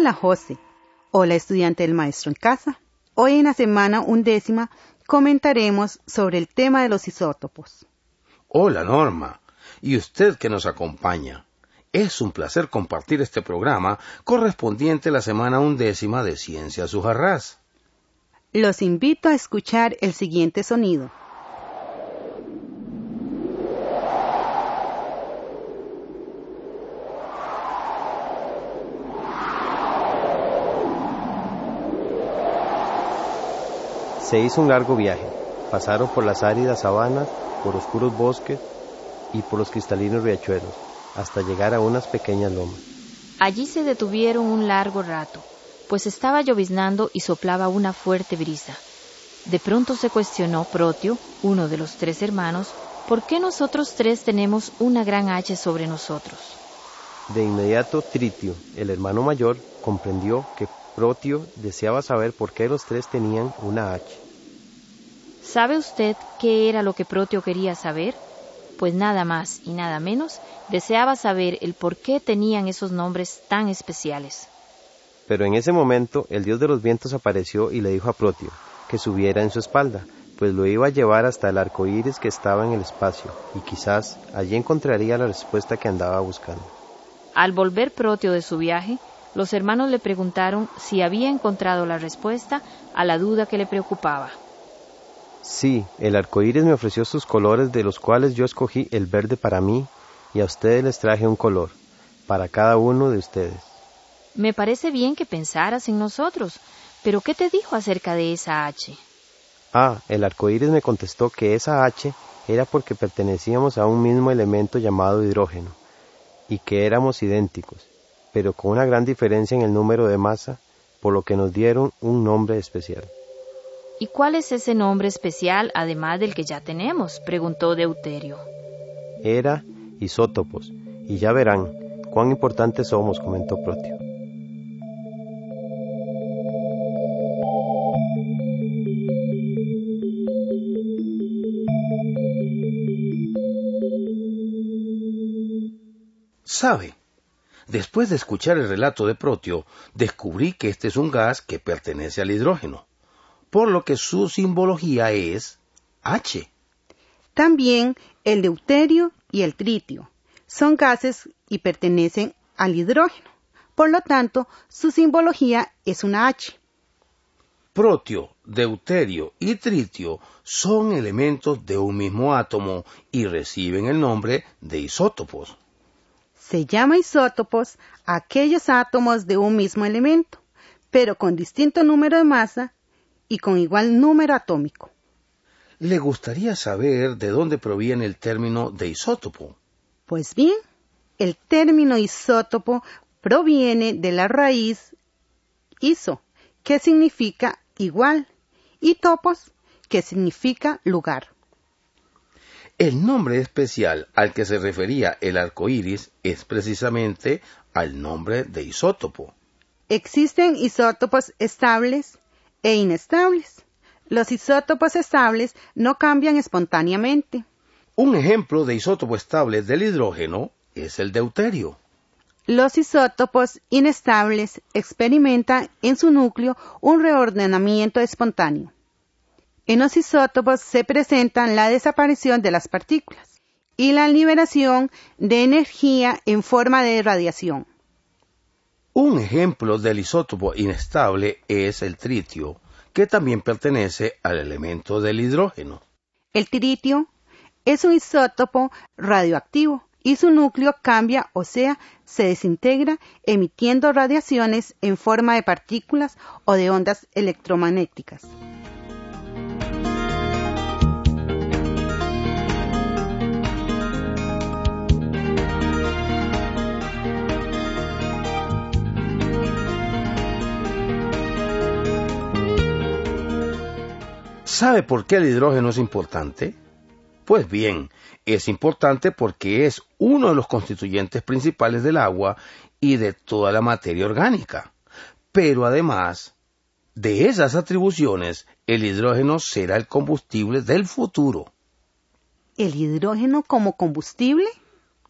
Hola José. Hola estudiante del maestro en casa. Hoy en la semana undécima comentaremos sobre el tema de los isótopos. Hola Norma. Y usted que nos acompaña. Es un placer compartir este programa correspondiente a la semana undécima de Ciencia Sujarrás. Los invito a escuchar el siguiente sonido. Se hizo un largo viaje. Pasaron por las áridas sabanas, por oscuros bosques y por los cristalinos riachuelos, hasta llegar a unas pequeñas lomas. Allí se detuvieron un largo rato, pues estaba lloviznando y soplaba una fuerte brisa. De pronto se cuestionó Protio, uno de los tres hermanos, por qué nosotros tres tenemos una gran H sobre nosotros. De inmediato Tritio, el hermano mayor, comprendió que Protio deseaba saber por qué los tres tenían una H. ¿Sabe usted qué era lo que Protio quería saber? Pues nada más y nada menos deseaba saber el por qué tenían esos nombres tan especiales. Pero en ese momento el dios de los vientos apareció y le dijo a Protio que subiera en su espalda, pues lo iba a llevar hasta el arco iris que estaba en el espacio, y quizás allí encontraría la respuesta que andaba buscando. Al volver Protio de su viaje, los hermanos le preguntaron si había encontrado la respuesta a la duda que le preocupaba. Sí, el arco iris me ofreció sus colores, de los cuales yo escogí el verde para mí, y a ustedes les traje un color, para cada uno de ustedes. Me parece bien que pensaras en nosotros, pero ¿qué te dijo acerca de esa H? Ah, el arco iris me contestó que esa H era porque pertenecíamos a un mismo elemento llamado hidrógeno, y que éramos idénticos, pero con una gran diferencia en el número de masa, por lo que nos dieron un nombre especial. ¿Y cuál es ese nombre especial además del que ya tenemos? preguntó Deuterio. Era isótopos, y ya verán cuán importantes somos, comentó Protio. ¿Sabe? Después de escuchar el relato de Protio, descubrí que este es un gas que pertenece al hidrógeno, por lo que su simbología es H. También el deuterio y el tritio son gases y pertenecen al hidrógeno. Por lo tanto, su simbología es una H. Protio, deuterio y tritio son elementos de un mismo átomo y reciben el nombre de isótopos. Se llama isótopos aquellos átomos de un mismo elemento, pero con distinto número de masa y con igual número atómico. ¿Le gustaría saber de dónde proviene el término de isótopo? Pues bien, el término isótopo proviene de la raíz iso, que significa igual, y topos, que significa lugar. El nombre especial al que se refería el arco iris es precisamente al nombre de isótopo. Existen isótopos estables e inestables. Los isótopos estables no cambian espontáneamente. Un ejemplo de isótopo estable del hidrógeno es el deuterio. Los isótopos inestables experimentan en su núcleo un reordenamiento espontáneo. En los isótopos se presentan la desaparición de las partículas y la liberación de energía en forma de radiación. Un ejemplo del isótopo inestable es el tritio, que también pertenece al elemento del hidrógeno. El tritio es un isótopo radioactivo y su núcleo cambia, o sea, se desintegra emitiendo radiaciones en forma de partículas o de ondas electromagnéticas. ¿Sabe por qué el hidrógeno es importante? Pues bien, es importante porque es uno de los constituyentes principales del agua y de toda la materia orgánica. Pero además de esas atribuciones, el hidrógeno será el combustible del futuro. ¿El hidrógeno como combustible?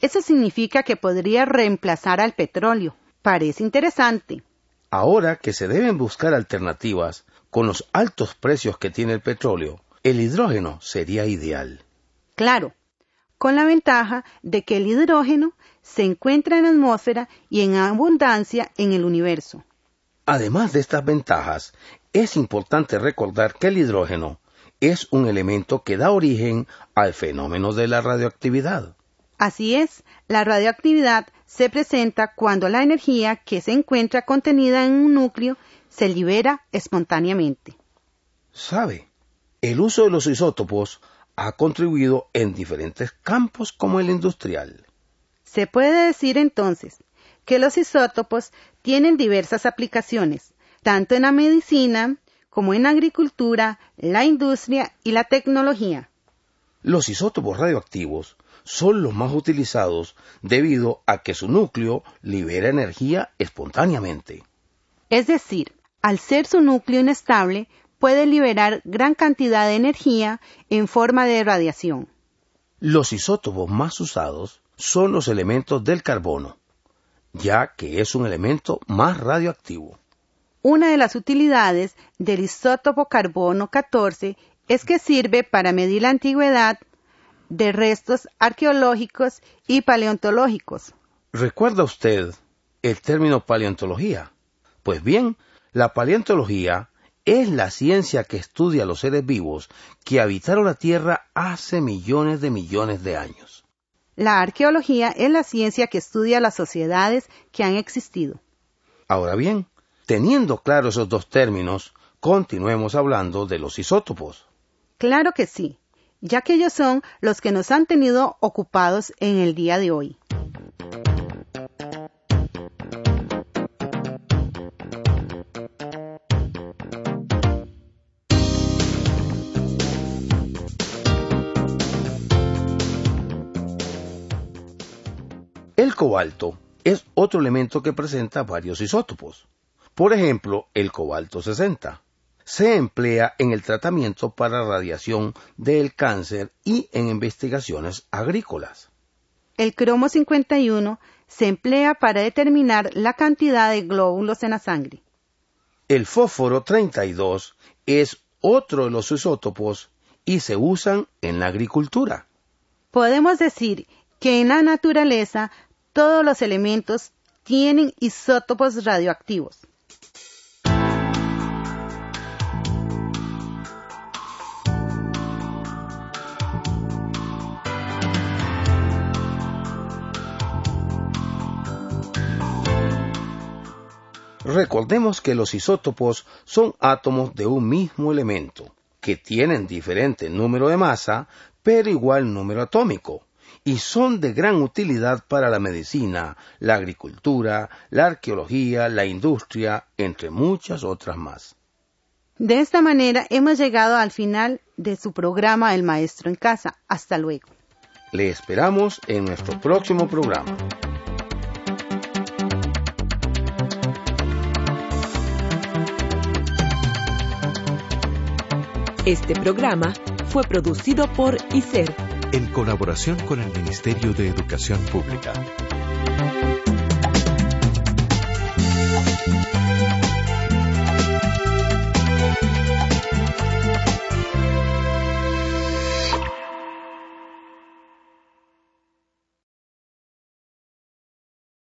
Eso significa que podría reemplazar al petróleo. Parece interesante. Ahora que se deben buscar alternativas con los altos precios que tiene el petróleo, el hidrógeno sería ideal. Claro, con la ventaja de que el hidrógeno se encuentra en la atmósfera y en abundancia en el universo. Además de estas ventajas, es importante recordar que el hidrógeno es un elemento que da origen al fenómeno de la radioactividad. Así es, la radioactividad se presenta cuando la energía que se encuentra contenida en un núcleo se libera espontáneamente. ¿Sabe? El uso de los isótopos ha contribuido en diferentes campos como el industrial. Se puede decir entonces que los isótopos tienen diversas aplicaciones, tanto en la medicina como en la agricultura, la industria y la tecnología. Los isótopos radioactivos son los más utilizados debido a que su núcleo libera energía espontáneamente. Es decir, al ser su núcleo inestable, puede liberar gran cantidad de energía en forma de radiación. Los isótopos más usados son los elementos del carbono, ya que es un elemento más radioactivo. Una de las utilidades del isótopo carbono 14 es que sirve para medir la antigüedad de restos arqueológicos y paleontológicos. ¿Recuerda usted el término paleontología? Pues bien, la paleontología es la ciencia que estudia los seres vivos que habitaron la Tierra hace millones de millones de años. La arqueología es la ciencia que estudia las sociedades que han existido. Ahora bien, teniendo claros esos dos términos, continuemos hablando de los isótopos. Claro que sí, ya que ellos son los que nos han tenido ocupados en el día de hoy. El cobalto es otro elemento que presenta varios isótopos. Por ejemplo, el cobalto 60 se emplea en el tratamiento para radiación del cáncer y en investigaciones agrícolas. El cromo 51 se emplea para determinar la cantidad de glóbulos en la sangre. El fósforo 32 es otro de los isótopos y se usan en la agricultura. Podemos decir que en la naturaleza todos los elementos tienen isótopos radioactivos. Recordemos que los isótopos son átomos de un mismo elemento, que tienen diferente número de masa, pero igual número atómico, y son de gran utilidad para la medicina, la agricultura, la arqueología, la industria, entre muchas otras más. De esta manera hemos llegado al final de su programa El Maestro en Casa. Hasta luego. Le esperamos en nuestro próximo programa. Este programa fue producido por ICER. En colaboración con el Ministerio de Educación Pública.